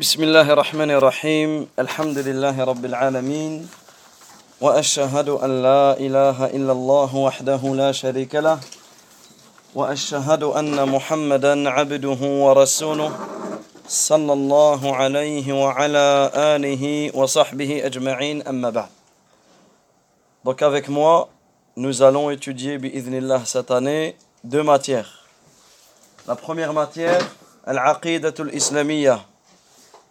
بسم الله الرحمن الرحيم. الحمد لله رب العالمين. وأشهد أن لا إله إلا الله وحده لا شريك له. وأشهد أن محمدا عبده ورسوله صلى الله عليه وعلى آله وصحبه أجمعين. أما بعد. Donc avec moi, nous allons étudier bi'idhnillah cette année deux matières. La première matière, al-aqidatul islamiyya,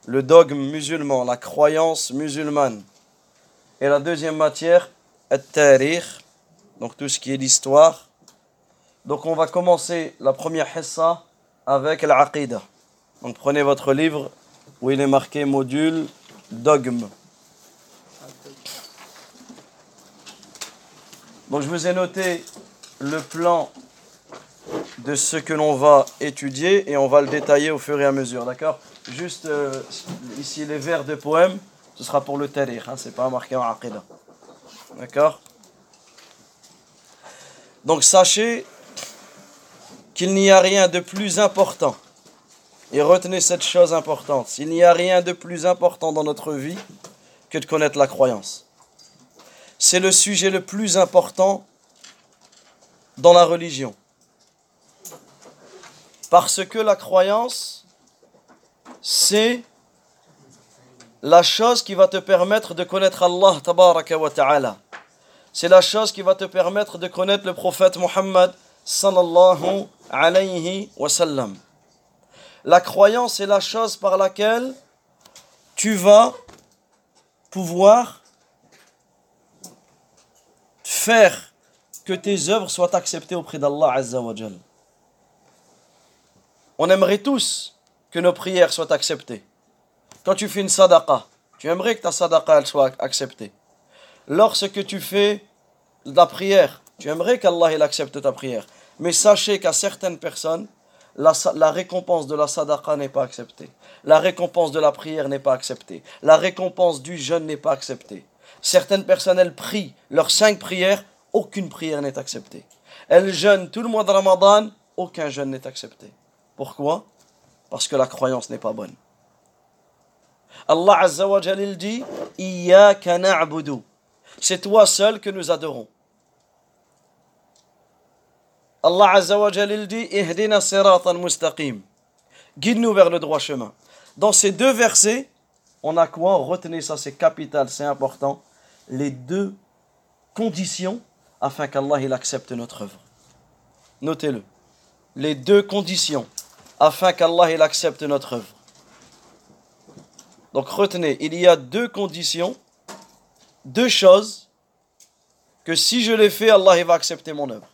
le dogme musulman, la croyance musulmane. Et la deuxième matière, al-tarikh, donc tout ce qui est l'histoire. Donc on va commencer la première hissa avec al-aqida. Donc prenez votre livre où il est marqué module dogme. Donc je vous ai noté le plan de ce que l'on va étudier et on va le détailler au fur et à mesure, d'accord? Juste euh, ici les vers de poèmes, ce sera pour le tarikh, hein, c'est pas marqué en aqidah. D'accord? Donc sachez qu'il n'y a rien de plus important. Et retenez cette chose importante. Il n'y a rien de plus important dans notre vie que de connaître la croyance. C'est le sujet le plus important dans la religion. Parce que la croyance, c'est la chose qui va te permettre de connaître Allah tabaraka wa ta'ala. C'est la chose qui va te permettre de connaître le prophète Muhammad sallallahu alayhi wa sallam. La croyance est la chose par laquelle tu vas pouvoir faire que tes œuvres soient acceptées auprès d'Allah Azza wa. On aimerait tous que nos prières soient acceptées. Quand tu fais une sadaqa, tu aimerais que ta sadaqa soit acceptée. Lorsque tu fais la prière, tu aimerais qu'Allah il accepte ta prière. Mais sachez qu'à certaines personnes, la, la, récompense de la sadaqa n'est pas acceptée. La récompense de la prière n'est pas acceptée. La récompense du jeûne n'est pas acceptée. Certaines personnes, elles prient leurs cinq prières, aucune prière n'est acceptée. Elles jeûnent tout le mois de Ramadan, aucun jeûne n'est accepté. Pourquoi? Parce que la croyance n'est pas bonne. Allah Azza wa Jal dit. C'est toi seul que nous adorons. Allah Azza wa Jal dit. Guide-nous vers le droit chemin. Dans ces deux versets, on a quoi? Retenez ça, c'est capital, c'est important. Les deux conditions afin qu'Allah accepte notre œuvre. Notez-le. Les deux conditions afin qu'Allah il accepte notre œuvre. Donc retenez, il y a deux conditions, deux choses que si je les fais, Allah il va accepter mon œuvre.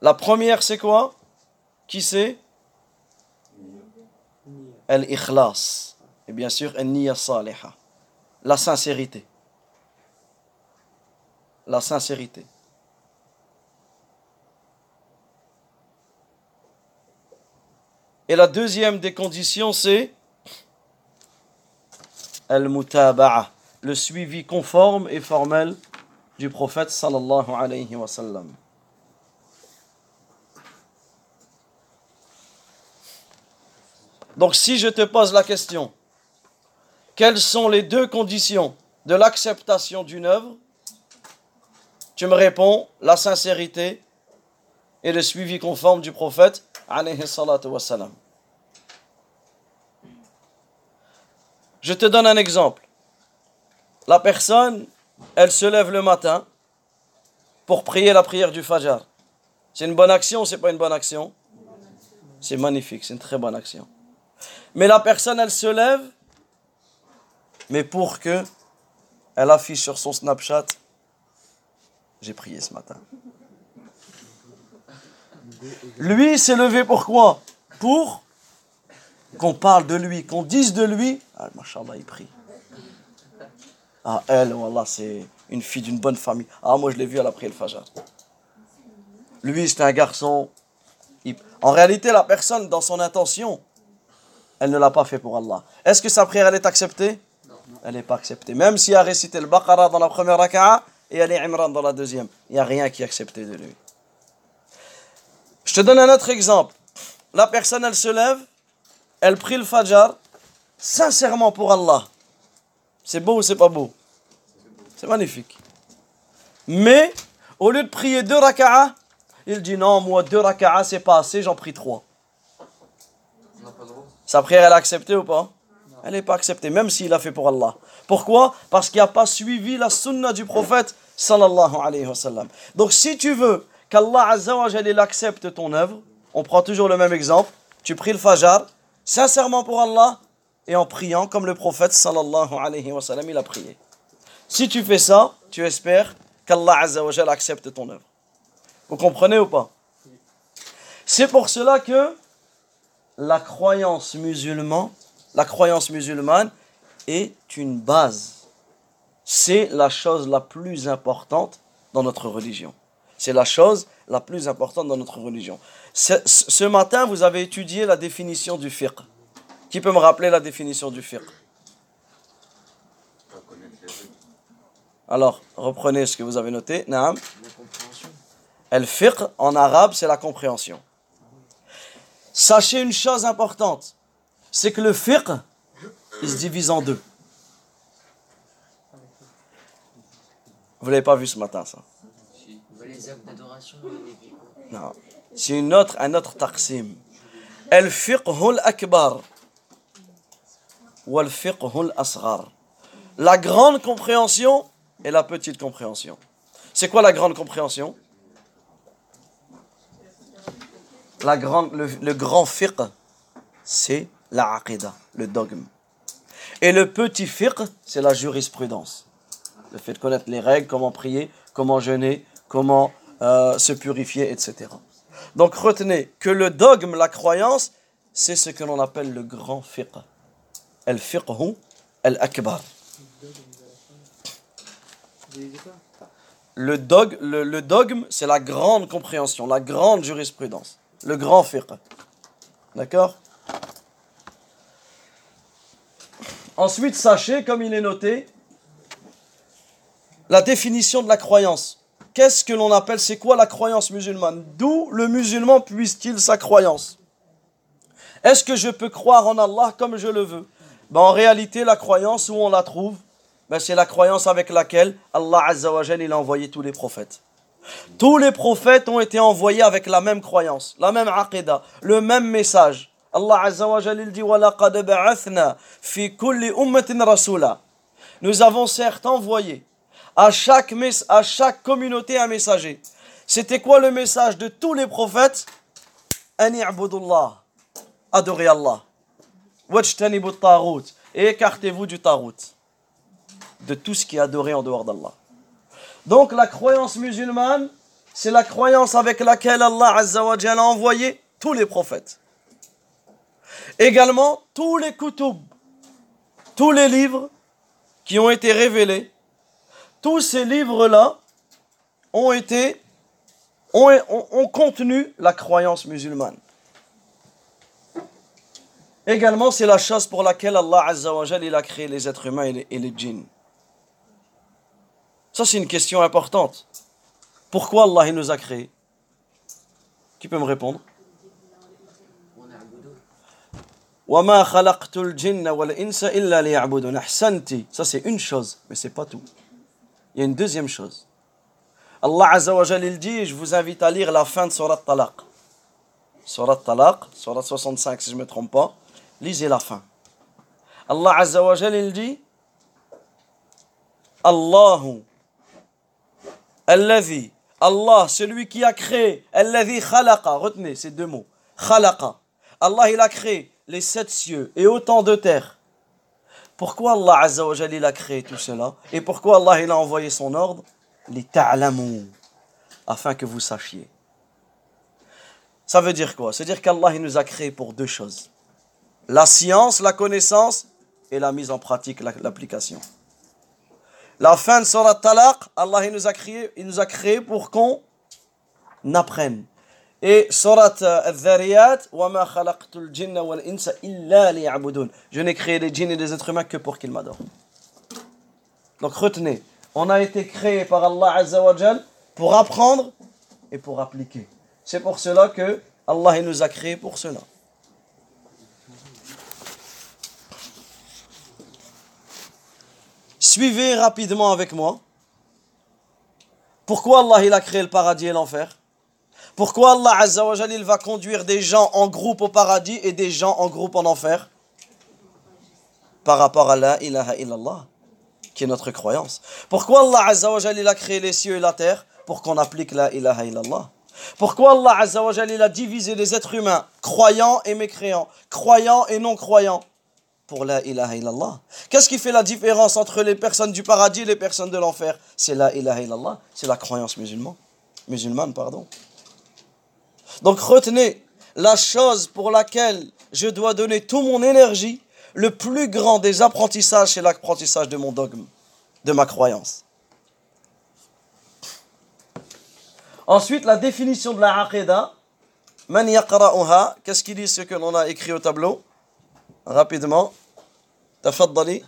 La première c'est quoi? Qui c'est? Al-ikhlas. Et bien sûr, al-niyya saliha. La sincérité. La sincérité. Et la deuxième des conditions, c'est al-mutaba'a, le suivi conforme et formel du prophète sallallahu alayhi wa sallam. Donc si je te pose la question, quelles sont les deux conditions de l'acceptation d'une œuvre Tu me réponds la sincérité et le suivi conforme du prophète Je te donne un exemple. La personne, elle se lève le matin pour prier la prière du Fajr. C'est une bonne action ou c'est pas une bonne action? C'est magnifique, c'est une très bonne action. Mais la personne, elle se lève, mais pour que elle affiche sur son Snapchat, j'ai prié ce matin. Lui s'est levé pourquoi Pour qu'on parle de lui, qu'on dise de lui. Ah, il prie. Ah, elle, voilà, c'est une fille d'une bonne famille. Ah, moi, je l'ai vu, elle a pris le fajr. Lui, c'est un garçon. En réalité, la personne, dans son intention, elle ne l'a pas fait pour Allah. Est-ce que sa prière, elle est acceptée? Elle n'est pas acceptée. Même si elle a récité le Baqarah dans la première raka'a et elle est Imran dans la deuxième, il n'y a rien qui est accepté de lui. Je te donne un autre exemple. La personne, elle se lève elle prie le Fajr sincèrement pour Allah. C'est beau ou c'est pas beau? C'est magnifique. Mais, au lieu de prier deux raka'a, il dit non, moi deux raka'a c'est pas assez, j'en prie trois. Sa prière, elle est acceptée ou pas? Elle n'est pas acceptée, même s'il l'a fait pour Allah. Pourquoi? Parce qu'il n'a pas suivi la sunna du prophète sallallahu alayhi wa sallam. Donc si tu veux qu'Allah accepte ton œuvre, on prend toujours le même exemple, tu pries le fajr, sincèrement pour Allah, et en priant comme le prophète sallallahu alayhi wa sallam il a prié. Si tu fais ça, tu espères qu'Allah accepte ton œuvre. Vous comprenez ou pas? C'est pour cela que la croyance musulmane est une base. C'est la chose la plus importante dans notre religion. C'est la chose la plus importante dans notre religion. Ce, matin, vous avez étudié la définition du fiqh. Qui peut me rappeler la définition du fiqh? Alors, reprenez ce que vous avez noté. Naam. El fiqh en arabe, c'est la compréhension. Sachez une chose importante, c'est que le fiqh, il se divise en deux. Vous l'avez pas vu ce matin, ça Non. C'est une autre, un autre taqsim. Fiqh akbar. Wal asghar. La grande compréhension et la petite compréhension. C'est quoi la grande compréhension? La grande, le, grand fiqh, c'est la aqidah, le dogme. Et le petit fiqh, c'est la jurisprudence. Le fait de connaître les règles, comment prier, comment jeûner, comment euh, se purifier, etc. Donc retenez que le dogme, la croyance, c'est ce que l'on appelle le grand fiqh. El fiqhu el akbar. Le, le dogme, c'est la grande compréhension, la grande jurisprudence le grand fiqh. D'accord? Ensuite, sachez, comme il est noté, la définition de la croyance. Qu'est-ce que l'on appelle, c'est quoi la croyance musulmane? D'où le musulman puise-t-il sa croyance? Est-ce que je peux croire en Allah comme je le veux? Ben, En réalité, la croyance, où on la trouve? Ben, C'est la croyance avec laquelle Allah Azza wa il a envoyé tous les prophètes. Tous les prophètes ont été envoyés avec la même croyance, la même aqidah, le même message. Allah Azza wa dit. Nous avons certes envoyé à chaque, à chaque communauté un messager. C'était quoi le message de tous les prophètes? Adorez Allah. Et écartez-vous du tarot. De tout ce qui est adoré en dehors d'Allah. Donc la croyance musulmane, c'est la croyance avec laquelle Allah Azza wa a envoyé tous les prophètes. Également, tous les kutub, tous les livres qui ont été révélés, tous ces livres-là ont été, ont, ont, contenu la croyance musulmane. Également, c'est la chose pour laquelle Allah Azza wa il a créé les êtres humains et les, et les djinns. Ça, c'est une question importante. Pourquoi Allah il nous a créés? Qui peut me répondre? Ça, c'est une chose, mais c'est pas tout. Il y a une deuxième chose. Allah Azza wa il dit, je vous invite à lire la fin de Surat Talaq. Surat Talaq, Surat 65 si je ne me trompe pas. Lisez la fin. Allah Azza wa il dit, Allahu Alladhi, Allah, celui qui a créé, Alladhi khalaqa, retenez ces deux mots, khalaqa. Allah, il a créé les sept cieux et autant de terres. Pourquoi Allah Azza wa il a créé tout cela Et pourquoi Allah, il a envoyé son ordre? Les ta'lamu, afin que vous sachiez. Ça veut dire quoi? C'est dire qu'Allah, nous a créé pour deux choses. La science, la connaissance et la mise en pratique, l'application. La fin de Surat Talaq, Allah il nous a créé, il nous a créé pour qu'on apprenne. Et surat al-Dhariyat, Je n'ai créé les djinns et les êtres humains que pour qu'ils m'adorent. Donc retenez, on a été créé par Allah Azzawajal pour apprendre et pour appliquer. C'est pour cela que Allah nous a créés pour cela. Suivez rapidement avec moi. Pourquoi Allah il a créé le paradis et l'enfer? Pourquoi Allah Azza wa il va conduire des gens en groupe au paradis et des gens en groupe en enfer? Par rapport à la ilaha illallah, qui est notre croyance. Pourquoi Allah Azza wa il a créé les cieux et la terre Pour qu'on applique la ilaha illallah? Pourquoi Allah Azza wa il a divisé les êtres humains, croyants et mécréants, croyants et non croyants pour la ilaha illallah? Qu'est-ce qui fait la différence entre les personnes du paradis et les personnes de l'enfer? C'est la ilaha illallah, c'est la croyance musulmane. Musulmane, pardon. Donc retenez, la chose pour laquelle je dois donner toute mon énergie, le plus grand des apprentissages, c'est l'apprentissage de mon dogme, de ma croyance. Ensuite, la définition de la aqidah. Man Qu'est-ce qu'il dit ce que l'on a écrit au tableau? Rapidement. Tafaddali.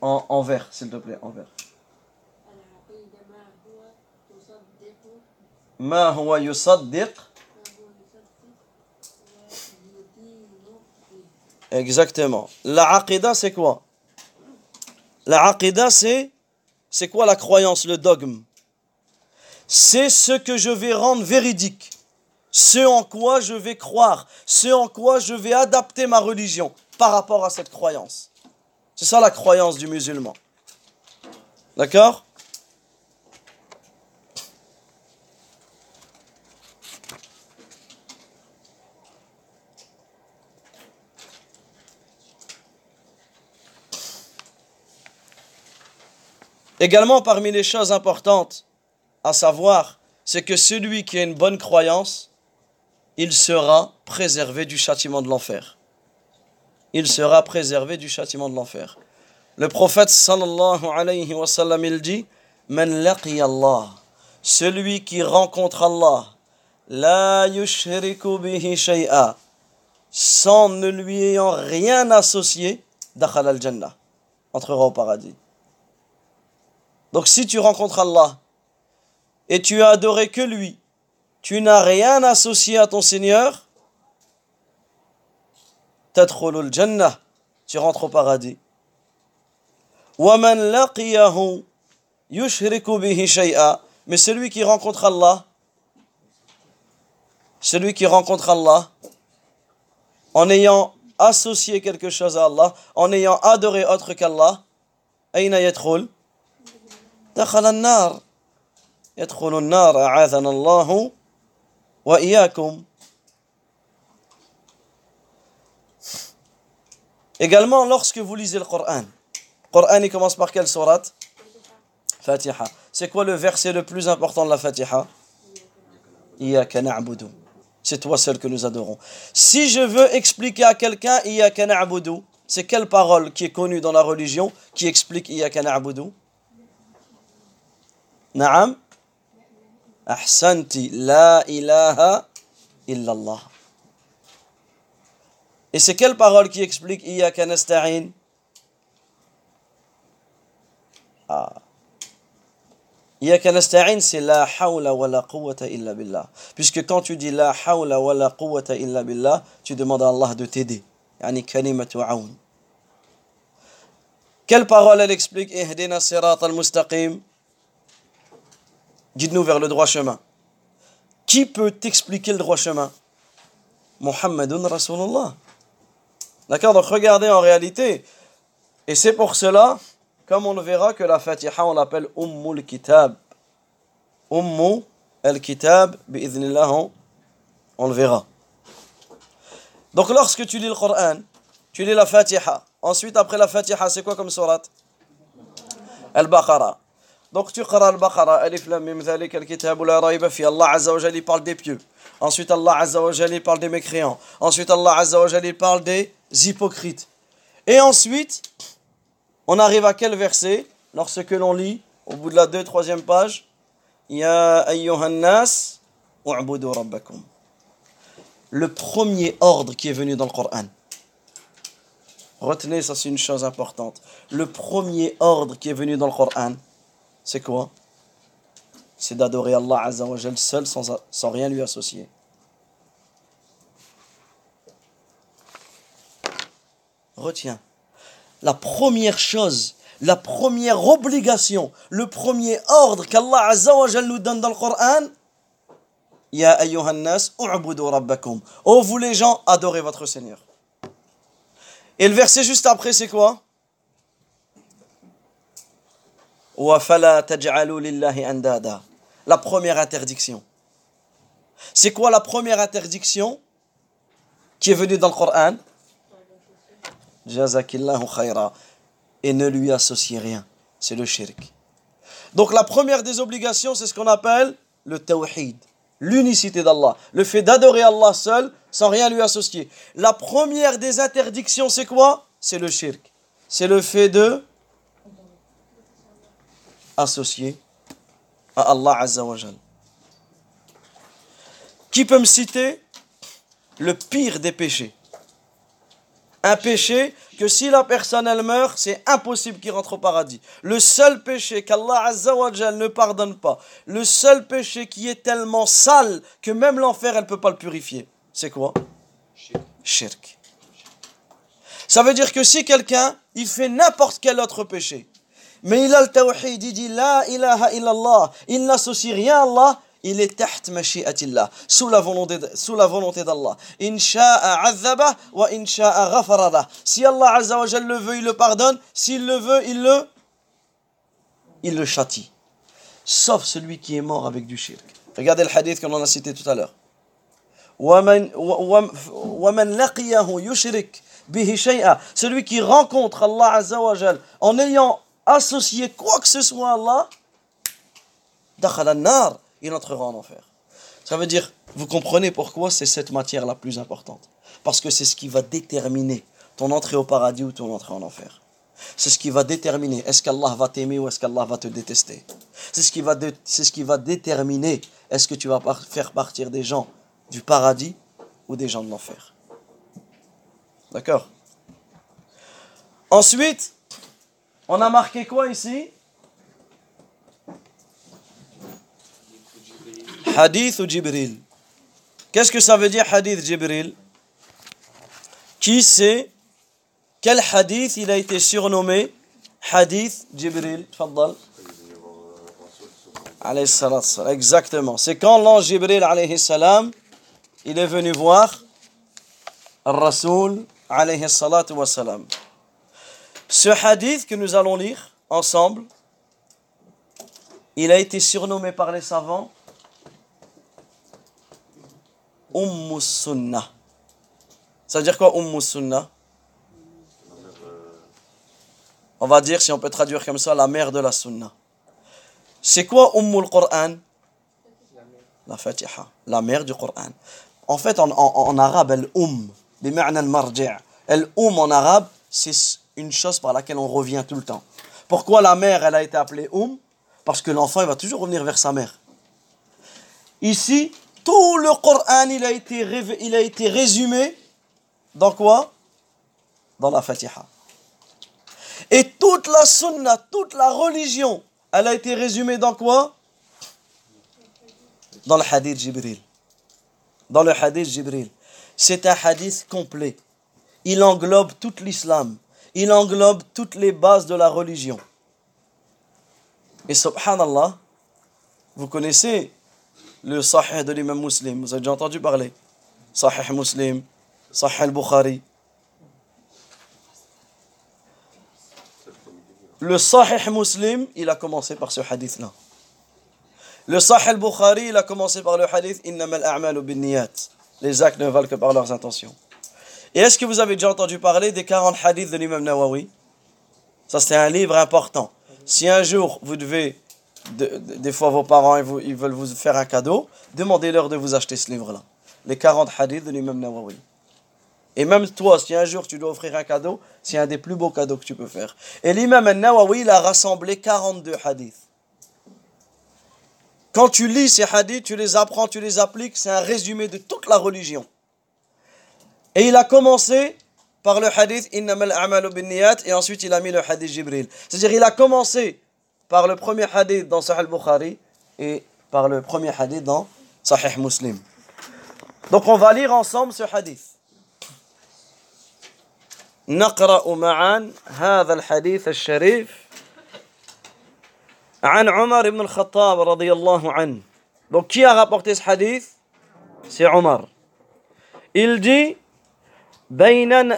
En, en vert, s'il te plaît, en vert. ما هو يصدق Exactement. La aqidah, c'est quoi La aqidah, c'est c'est quoi la croyance, le dogme C'est ce que je vais rendre véridique ce en quoi je vais croire, ce en quoi je vais adapter ma religion par rapport à cette croyance. C'est ça la croyance du musulman. D'accord Également, parmi les choses importantes à savoir, c'est que celui qui a une bonne croyance, il sera préservé du châtiment de l'enfer. Il sera préservé du châtiment de l'enfer. Le prophète sallallahu alayhi wa sallam, il dit Man laqi Allah, celui qui rencontre Allah, la yushriku bihi shay'a, sans ne lui ayant rien associé, dakhal al-jannah, entrera au paradis. Donc si tu rencontres Allah et tu as adoré que lui, tu n'as rien associé à ton Seigneur, jannah, tu rentres au paradis. Mais celui qui rencontre Allah, celui qui rencontre Allah, en ayant associé quelque chose à Allah, en ayant adoré autre qu'Allah, Aïna Yatroul, دخل النار يدخل النار أعاذنا الله Également, lorsque vous lisez le Coran, le Coran il commence par quelle sourate Fatiha. C'est quoi le verset le plus important de la Fatiha C'est toi seul que nous adorons. Si je veux expliquer à quelqu'un c'est quelle parole qui est connue dans la religion qui explique Naam Ahsanti, la ilaha illallah. Et c'est quelle parole qui explique Iyaka nasta'in Ah. Iyaka nasta'in, c'est la hawla wa la quwwata illa billah. Puisque quand tu dis la hawla wa la quwwata illa billah, tu demandes à Allah de t'aider. Yani kalimatu aoun. Quelle parole elle explique Ihdina sirat al-mustaqim Guide-nous vers le droit chemin. Qui peut t'expliquer le droit chemin? Muhammadun Rasulullah. D'accord Donc regardez en réalité. Et c'est pour cela, comme on le verra, que la Fatiha, on l'appelle Ummul Kitab. Ummu al-Kitab, bi'idhnillah, on le verra. Donc lorsque tu lis le Coran, tu lis la Fatiha. Ensuite, après la Fatiha, c'est quoi comme surat? Al-Baqarah. Donc tu qara al-Baqarah, alif lam mim dhalik al-kitab la rayba fi Allah azza wa jalla parle des pieux. Ensuite Allah azza wa jalla parle des mécréants. Ensuite Allah azza wa jalla parle des hypocrites. Et ensuite, on arrive à quel verset? Lorsque l'on lit au bout de la 2 3e page Ya ayyuhan nas u'budu rabbakum. Le premier ordre qui est venu dans le Coran. Retenez ça c'est une chose importante. Le premier ordre qui est venu dans le Coran c'est quoi? C'est d'adorer Allah Azzawajal seul sans, sans rien lui associer. retiens. La première chose, la première obligation, le premier ordre qu'Allah nous donne dans le Coran, Ya ayyuhan nas, rabbakum. Oh vous les gens, adorez votre Seigneur. Et le verset juste après, c'est quoi? La première interdiction. C'est quoi la première interdiction qui est venue dans le Coran? Et ne lui associez rien. C'est le shirk. Donc la première des obligations, c'est ce qu'on appelle le tawhid. L'unicité d'Allah. Le fait d'adorer Allah seul sans rien lui associer. La première des interdictions, c'est quoi? C'est le shirk. C'est le fait de associer à Allah Azzawajal. Qui peut me citer le pire des péchés? Un péché que si la personne elle meurt, c'est impossible qu'il rentre au paradis. Le seul péché qu'Allah Azzawajal ne pardonne pas, le seul péché qui est tellement sale que même l'enfer elle ne peut pas le purifier, c'est quoi? Shirk. Ça veut dire que si quelqu'un, il fait n'importe quel autre péché, mais il a le tawhid, dit La ilaha illallah. Il n'associe rien à Allah. Il est taht mashi'atillah, sous la volonté, sous la volonté d'Allah. Insha'a azzaba wa insha'a ghafarada. Si Allah le veut, il le pardonne. S'il le veut, il le, il le châtie. Sauf celui qui est mort avec du shirk. Regardez le hadith qu'on en a cité tout à l'heure. Celui qui rencontre Allah Azza en ayant associer quoi que ce soit à Allah, il entrera en enfer. Ça veut dire, vous comprenez pourquoi c'est cette matière la plus importante. Parce que c'est ce qui va déterminer ton entrée au paradis ou ton entrée en enfer. C'est ce qui va déterminer est-ce qu'Allah va t'aimer ou est-ce qu'Allah va te détester. C'est ce qui va, ce qui va déterminer est-ce que tu vas faire partir des gens du paradis ou des gens de l'enfer. D'accord? Ensuite, on a marqué quoi ici? Hadith ou Jibril? Qu'est-ce que ça veut dire hadith Jibril? Qui sait quel hadith il a été surnommé? Hadith Jibril. Exactement. C'est quand l'ange Jibril alayhi salam, il est venu voir Rasoul alayhi salatu wa salam. Ce hadith que nous allons lire ensemble, il a été surnommé par les savants Umm Sunnah. Ça veut dire quoi Umm Sunnah? On va dire, si on peut traduire comme ça, la mère de la Sunnah. C'est quoi Umm Qur'an? La Fatiha, la mère du Coran. En fait, en, en, arabe, elle Umm, Elle Umm en arabe, c'est une chose par laquelle on revient tout le temps. Pourquoi la mère, elle a été appelée Umm Parce que l'enfant, il va toujours revenir vers sa mère. Ici, tout le Coran, il a été, il a été résumé dans quoi? Dans la Fatiha. Et toute la sunna, toute la religion, elle a été résumée dans quoi? Dans le hadith Jibril. Dans le hadith Jibril. C'est un hadith complet. Il englobe tout l'islam. Il englobe toutes les bases de la religion. Et subhanallah, vous connaissez le Sahih de l'imam muslim. Vous avez déjà entendu parler Sahih muslim, Sahih al-Bukhari. Le Sahih muslim, il a commencé par ce hadith-là. Le Sahih al-Bukhari, il a commencé par le hadith Innamal a'malu bin niyat. Les actes ne valent que par leurs intentions. Et est-ce que vous avez déjà entendu parler des 40 hadiths de l'imam Nawawi? Ça, c'est un livre important. Si un jour vous devez des fois vos parents ils, veulent vous faire un cadeau, demandez-leur de vous acheter ce livre-là. Les 40 hadiths de l'imam Nawawi. Et même toi, si un jour tu dois offrir un cadeau, c'est un des plus beaux cadeaux que tu peux faire. Et l'imam Nawawi, il a rassemblé 42 hadiths. Quand tu lis ces hadiths, tu les apprends, tu les appliques, c'est un résumé de toute la religion. Et il a commencé par le hadith Innamal a'malu bin et ensuite il a mis le hadith Jibril. C'est-à-dire il a commencé par le premier hadith dans Sahih Bukhari et par le premier hadith dans Sahih Muslim. Donc on va lire ensemble ce hadith. نقرأ معا هذا الحديث الشريف عن عمر بن الخطاب رضي الله عنه Donc qui a rapporté ce hadith C'est Omar. Il dit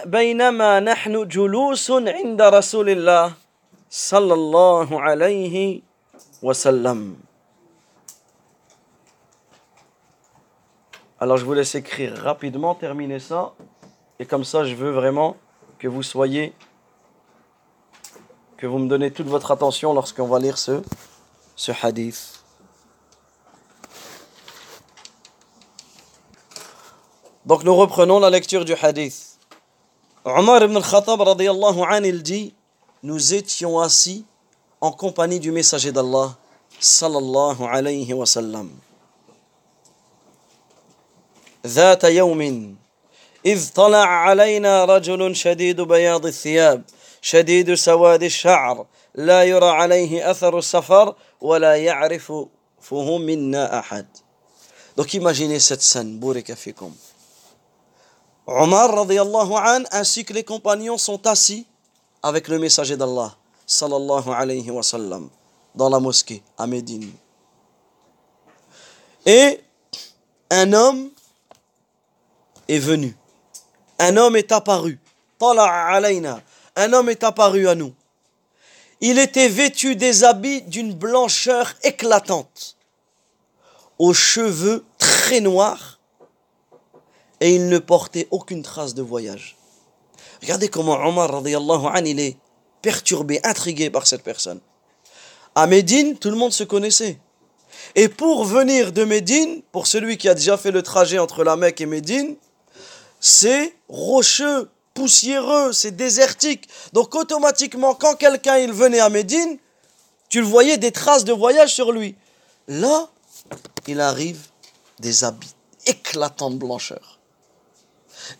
بينما نحن جلوس عند رسول الله صلى الله عليه وسلم Alors je vous laisse écrire rapidement, terminer ça. Et comme ça, je veux vraiment que vous soyez, que vous me donnez toute votre attention lorsqu'on va lire ce, ce hadith. Donc nous reprenons la lecture du hadith. Omar ibn al-Khattab radiallahu an, il dit Nous étions assis en compagnie du messager d'Allah sallallahu alayhi wa sallam. ذات يوم إذ طلع علينا رجل شديد بياض الثياب شديد سواد الشعر لا يرى عليه أثر السفر ولا يعرفه منا أحد Donc imaginez cette scène, Bourika fikum. Omar radiallahu an ainsi que les compagnons sont assis avec le messager d'Allah sallallahu alayhi wa sallam dans la mosquée à Médine. Et un homme est venu. Un homme est apparu. Un homme est apparu à nous. Il était vêtu des habits d'une blancheur éclatante, aux cheveux très noirs et il ne portait aucune trace de voyage. Regardez comment Omar il est perturbé, intrigué par cette personne. À Médine, tout le monde se connaissait. Et pour venir de Médine, pour celui qui a déjà fait le trajet entre la Mecque et Médine, c'est rocheux, poussiéreux, c'est désertique. Donc automatiquement, quand quelqu'un il venait à Médine, tu le voyais des traces de voyage sur lui. Là, il arrive des habits éclatants de blancheur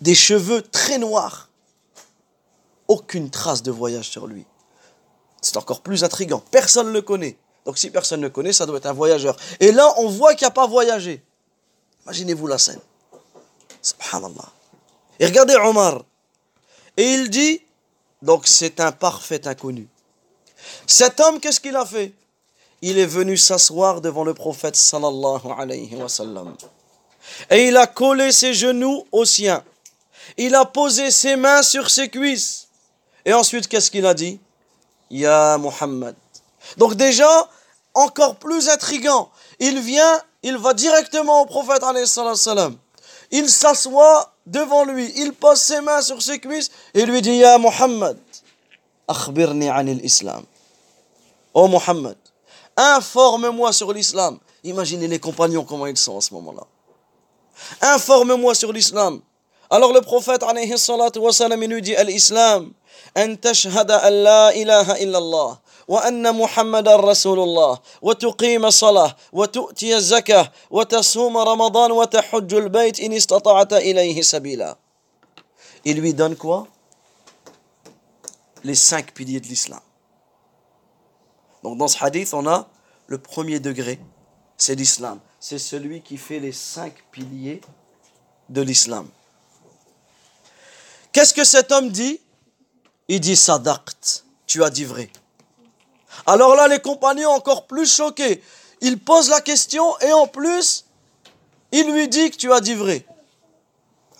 des cheveux très noirs, aucune trace de voyage sur lui. C'est encore plus intrigant. Personne ne le connaît. Donc si personne ne le connaît, ça doit être un voyageur. Et là, on voit qu'il n'a pas voyagé. Imaginez-vous la scène. Subhanallah. Et regardez Omar. Et il dit, donc c'est un parfait inconnu. Cet homme, qu'est-ce qu'il a fait? Il est venu s'asseoir devant le prophète sallallahu alayhi wa sallam. Et il a collé ses genoux aux siens il a posé ses mains sur ses cuisses. Et ensuite, qu'est-ce qu'il a dit? Ya Muhammad. Donc déjà, encore plus intrigant, il vient, il va directement au prophète. Il s'assoit devant lui, il pose ses mains sur ses cuisses et lui dit Ya Muhammad, akhbirni anil islam. Oh Muhammad, informe-moi sur l'islam. Imaginez les compagnons comment ils sont à ce moment-là. Informe-moi sur l'islam. Alors le prophète alayhi salatu wa salam, il nous dit l'islam أن تشهد أن لا إله إلا الله وأن محمد رسول الله وتقيم الصلاة وتؤتي الزكاة وتصوم رمضان وتحج البيت إن استطعت إليه سبيلا Il lui donne quoi Les cinq piliers de l'islam. Donc dans ce hadith, on a le premier degré, c'est l'islam. C'est celui qui fait les cinq piliers de l'islam. Qu'est-ce que cet homme dit? Il dit Sadaqt, tu as dit vrai. Alors là, les compagnons encore plus choqués. Il pose la question et en plus, il lui dit que tu as dit vrai.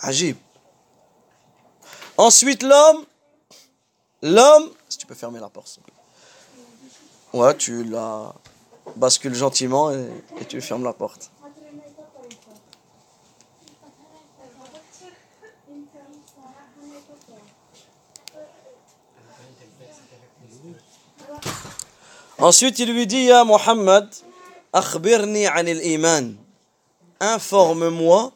Agib. Ensuite, l'homme, l'homme, si tu peux fermer la porte. Ouais, tu la bascules gentiment et tu fermes la porte. Ensuite, il lui dit, Ya Muhammad, akhbirni anil iman. Informe-moi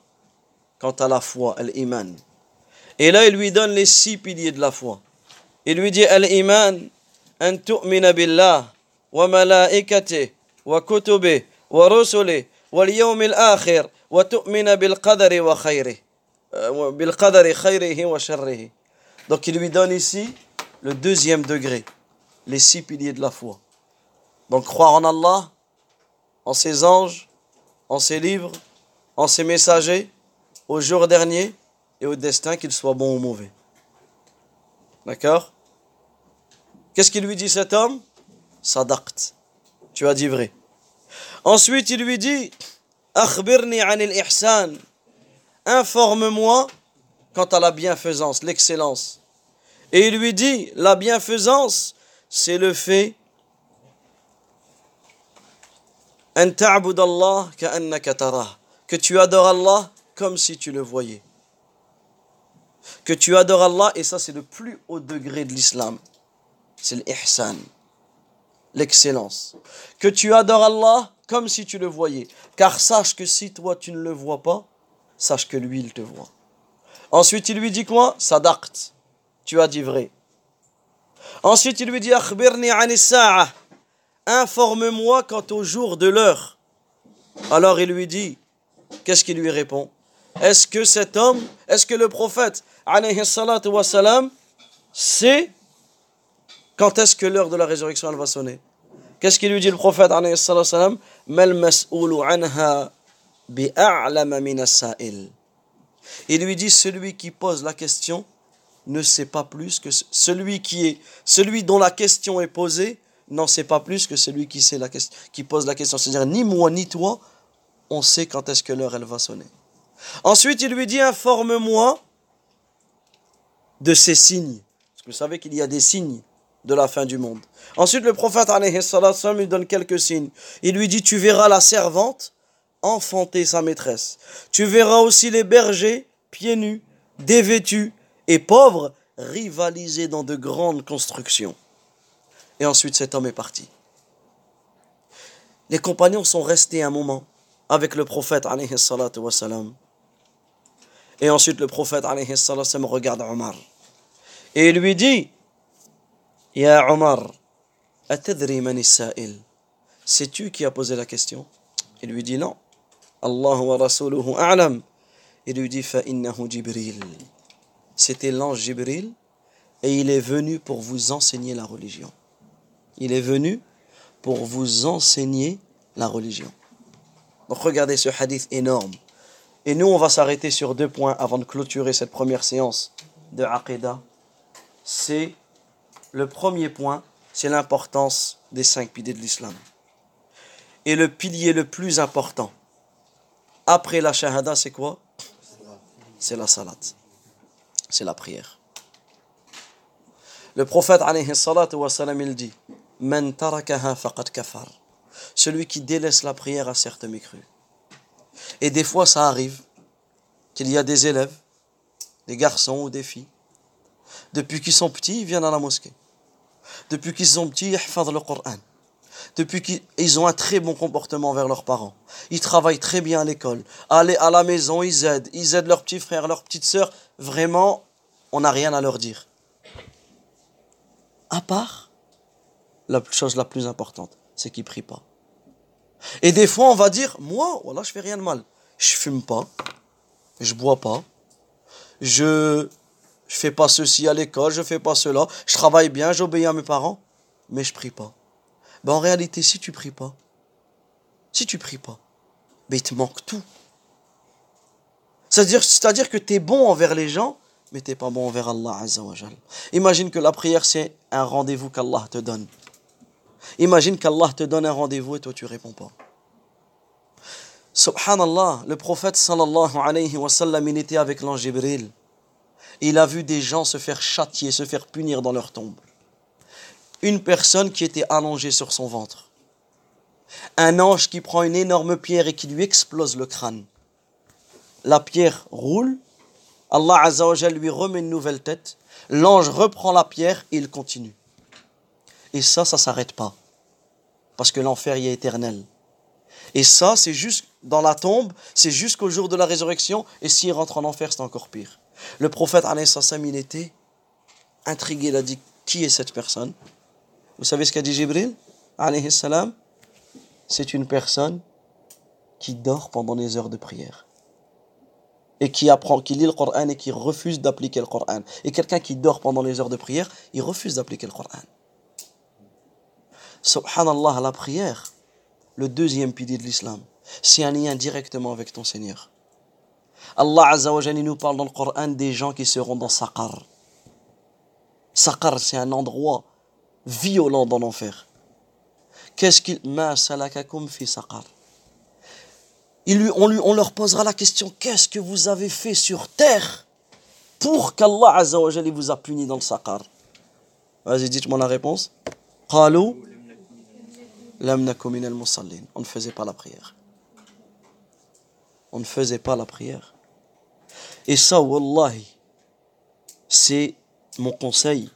quant à la foi, l'iman. Et là, il lui donne les six piliers de la foi. Il lui dit, al-iman, an tu'mina billah, wa malaikate, wa kutube, wa rusule, wa yawm al-akhir, wa tu'mina bil qadari wa. Euh, sharrihi. Donc, il lui donne ici le deuxième degré, les six piliers de la foi. Donc croire en Allah, en ses anges, en ses livres, en ses messagers, au jour dernier et au destin, qu'il soit bon ou mauvais. D'accord? Qu'est-ce qu'il lui dit cet homme? Sadaqt. Tu as dit vrai. Ensuite, il lui dit Akhbirni anil ihsan. Informe-moi quant à la bienfaisance, l'excellence. Et il lui dit La bienfaisance, c'est le fait que tu adores Allah comme si tu le voyais. Que tu adores Allah, et ça c'est le plus haut degré de l'islam. C'est l'ihsan, l'excellence. Que tu adores Allah comme si tu le voyais. Car sache que si toi tu ne le vois pas, sache que lui il te voit. Ensuite il lui dit quoi? Sadaqt. Tu as dit vrai. Ensuite il lui dit Akhbirni Informe-moi quant au jour de l'heure. Alors il lui dit Qu'est-ce qu'il lui répond? Est-ce que cet homme, est-ce que le prophète, sait quand est-ce que l'heure de la résurrection elle va sonner? Qu'est-ce qu'il lui dit le prophète Il lui dit celui qui pose la question ne sait pas plus que celui qui est celui dont la question est posée n'en sait pas plus que celui qui pose la question c'est-à-dire ni moi ni toi on sait quand est-ce que l'heure elle va sonner. Ensuite, il lui dit informe-moi de ces signes. Parce que vous savez qu'il y a des signes de la fin du monde. Ensuite, le prophète lui donne quelques signes. Il lui dit Tu verras la servante enfanter sa maîtresse. Tu verras aussi les bergers, pieds nus, dévêtus et pauvres, rivaliser dans de grandes constructions. Et ensuite, cet homme est parti. Les compagnons sont restés un moment avec le prophète alayhi Et ensuite le prophète alayhi regarde Omar. Et il lui dit Ya Omar, atadri C'est-tu qui a posé la question? Il lui dit non. Allah wa rasuluhu a'lam. Il lui dit fa innahu Jibril. C'était l'ange Jibril et il est venu pour vous enseigner la religion. Il est venu pour vous enseigner la religion. Donc regardez ce hadith énorme. Et nous, on va s'arrêter sur deux points avant de clôturer cette première séance de Aqidah. C'est le premier point, c'est l'importance des cinq piliers de l'islam. Et le pilier le plus important, après la shahada, c'est quoi? C'est la salat. C'est la prière. Le prophète, alayhi il dit Celui qui délaisse la prière a certes mécru. Et des fois, ça arrive qu'il y a des élèves, des garçons ou des filles, depuis qu'ils sont petits, ils viennent à la mosquée. Depuis qu'ils sont petits, ils font le Coran. Depuis qu'ils ont un très bon comportement envers leurs parents. Ils travaillent très bien à l'école. Aller à la maison, ils aident. Ils aident leurs petits frères, leurs petites sœurs. Vraiment, on n'a rien à leur dire. À part la chose la plus importante, c'est qu'ils ne prient pas. Et des fois, on va dire, moi, voilà, je fais rien de mal. Je fume pas, je bois pas, je je fais pas ceci à l'école, je fais pas cela, je travaille bien, j'obéis à mes parents, mais je prie pas. Ben en réalité, si tu pries pas, si tu pries pas, ben il te manque tout. C'est-à-dire, c'est-à-dire que tu es bon envers les gens, mais tu n'es pas bon envers Allah Imagine que la prière, c'est un rendez-vous qu'Allah te donne. Imagine qu'Allah te donne un rendez-vous et toi tu réponds pas. Subhanallah, le prophète sallallahu alayhi wa sallam, était avec l'ange Jibril. Il a vu des gens se faire châtier, se faire punir dans leur tombe. Une personne qui était allongée sur son ventre. Un ange qui prend une énorme pierre et qui lui explose le crâne. La pierre roule. Allah Azza lui remet une nouvelle tête. L'ange reprend la pierre et il continue. Et ça, ça ne s'arrête pas. Parce que l'enfer y est éternel. Et ça, c'est juste dans la tombe, c'est jusqu'au jour de la résurrection. Et s'il rentre en enfer, c'est encore pire. Le prophète, il était intrigué. Il a dit Qui est cette personne? Vous savez ce qu'a dit Jibril? C'est une personne qui dort pendant les heures de prière. Et qui apprend, qui lit le Coran et qui refuse d'appliquer le Coran. Et quelqu'un qui dort pendant les heures de prière, il refuse d'appliquer le Coran. Subhanallah, la prière, le deuxième pilier de l'islam, c'est un lien directement avec ton Seigneur. Allah Azza wa nous parle dans le Coran des gens qui seront dans Saqar. Saqar, c'est un endroit violent dans l'enfer. Qu'est-ce qu'il. Ma salakakum fi saqar? on, leur posera la question qu'est-ce que vous avez fait sur terre pour qu'Allah Azzawajal vous a puni dans le saqar? Vas-y, dites-moi la réponse. On ne faisait pas la prière. On ne faisait pas la prière. Et ça, wallahi, c'est mon conseil.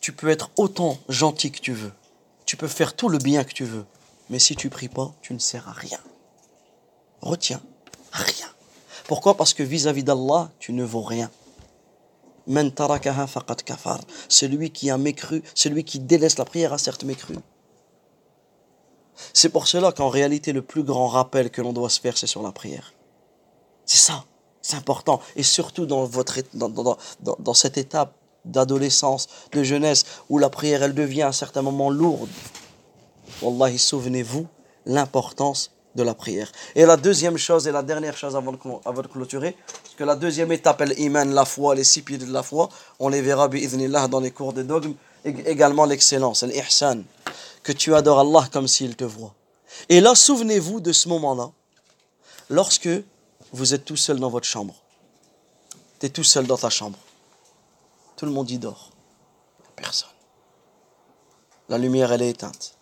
Tu peux être autant gentil que tu veux. Tu peux faire tout le bien que tu veux. Mais si tu pries pas, tu ne sers à rien. Retiens, rien. Pourquoi? Parce que vis-à-vis d'Allah, tu ne vaux rien. Celui qui a mécru, celui qui délaisse la prière a certes mécru. C'est pour cela qu'en réalité, le plus grand rappel que l'on doit se faire, c'est sur la prière. C'est ça. C'est important. Et surtout dans, votre, dans, dans, dans, cette étape d'adolescence, de jeunesse, où la prière, elle devient à un certain moment lourde. Wallahi, souvenez-vous l'importance de la prière. Et la deuxième chose, et la dernière chose avant de, clôturer, parce que la deuxième étape, elle iman la foi, les six piliers de la foi, on les verra dans les cours de dogmes, également l'excellence, l'ihsan, que tu adores Allah comme s'il te voit. Et là, souvenez-vous de ce moment-là, lorsque vous êtes tout seul dans votre chambre. Tu es tout seul dans ta chambre. Tout le monde y dort. Personne. La lumière, elle est éteinte.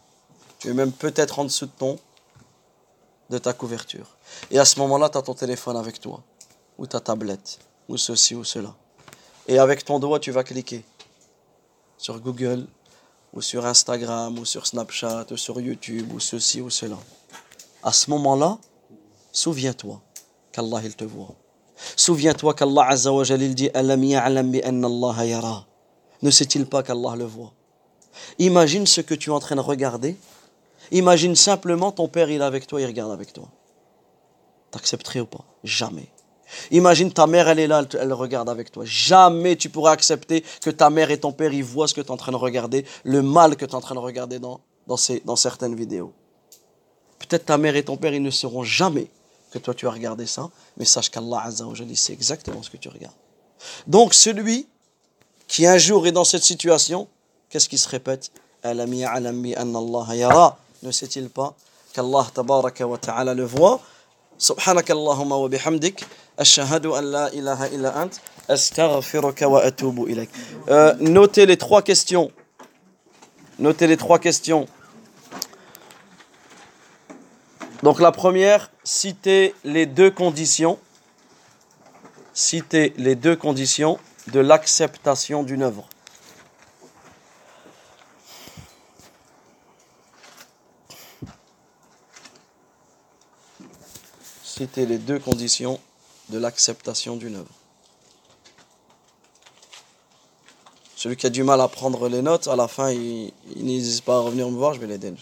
Tu es même peut-être en dessous de ton, de ta couverture. Et à ce moment-là, tu as ton téléphone avec toi, ou ta tablette, ou ceci ou cela. Et avec ton doigt, tu vas cliquer sur Google, ou sur Instagram, ou sur Snapchat, ou sur YouTube, ou ceci ou cela. À ce moment-là, souviens-toi qu'Allah il te voit. Souviens-toi qu'Allah Azza dit Alam ya'lam bi anna Allah yara. Ne sait-il pas qu'Allah le voit? Imagine ce que tu es en train de regarder. Imagine simplement ton père il est avec toi, il regarde avec toi. T'accepterais ou pas? Jamais. Imagine ta mère, elle est là, elle, regarde avec toi. Jamais tu pourras accepter que ta mère et ton père, ils voient ce que tu es en train de regarder, le mal que tu es en train de regarder dans, dans, ces, dans certaines vidéos. Peut-être ta mère et ton père, ils ne seront jamais que toi tu as regardé ça, mais sache qu'Allah Azza wa sait exactement ce que tu regardes. Donc celui qui un jour est dans cette situation, qu'est-ce qui se répète? Ne sait-il pas qu'Allah tabaraka wa ta'ala le voit سبحانك اللهم وبحمدك أشهد أن لا إله إلا أنت أستغفرك وأتوب إليك euh, Notez les trois questions. Notez les trois questions. Donc la première, citer les deux conditions, citer les deux conditions de l'acceptation d'une œuvre. Citer les deux conditions de l'acceptation d'une œuvre. Celui qui a du mal à prendre les notes, à la fin, il, n'hésite pas à revenir me voir, je vais l'aider.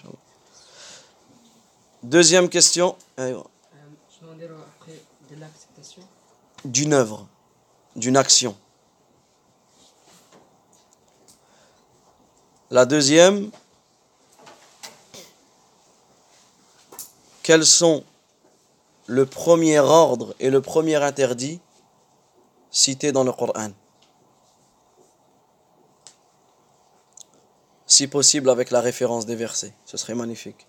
Deuxième question. Euh, d'une œuvre, d'une action. La deuxième, quels sont le premier ordre et le premier interdit cités dans le Coran Si possible avec la référence des versets, ce serait magnifique.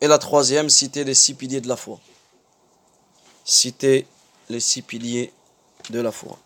Et la troisième, citer les six piliers de la foi. Citer les six piliers de la foi.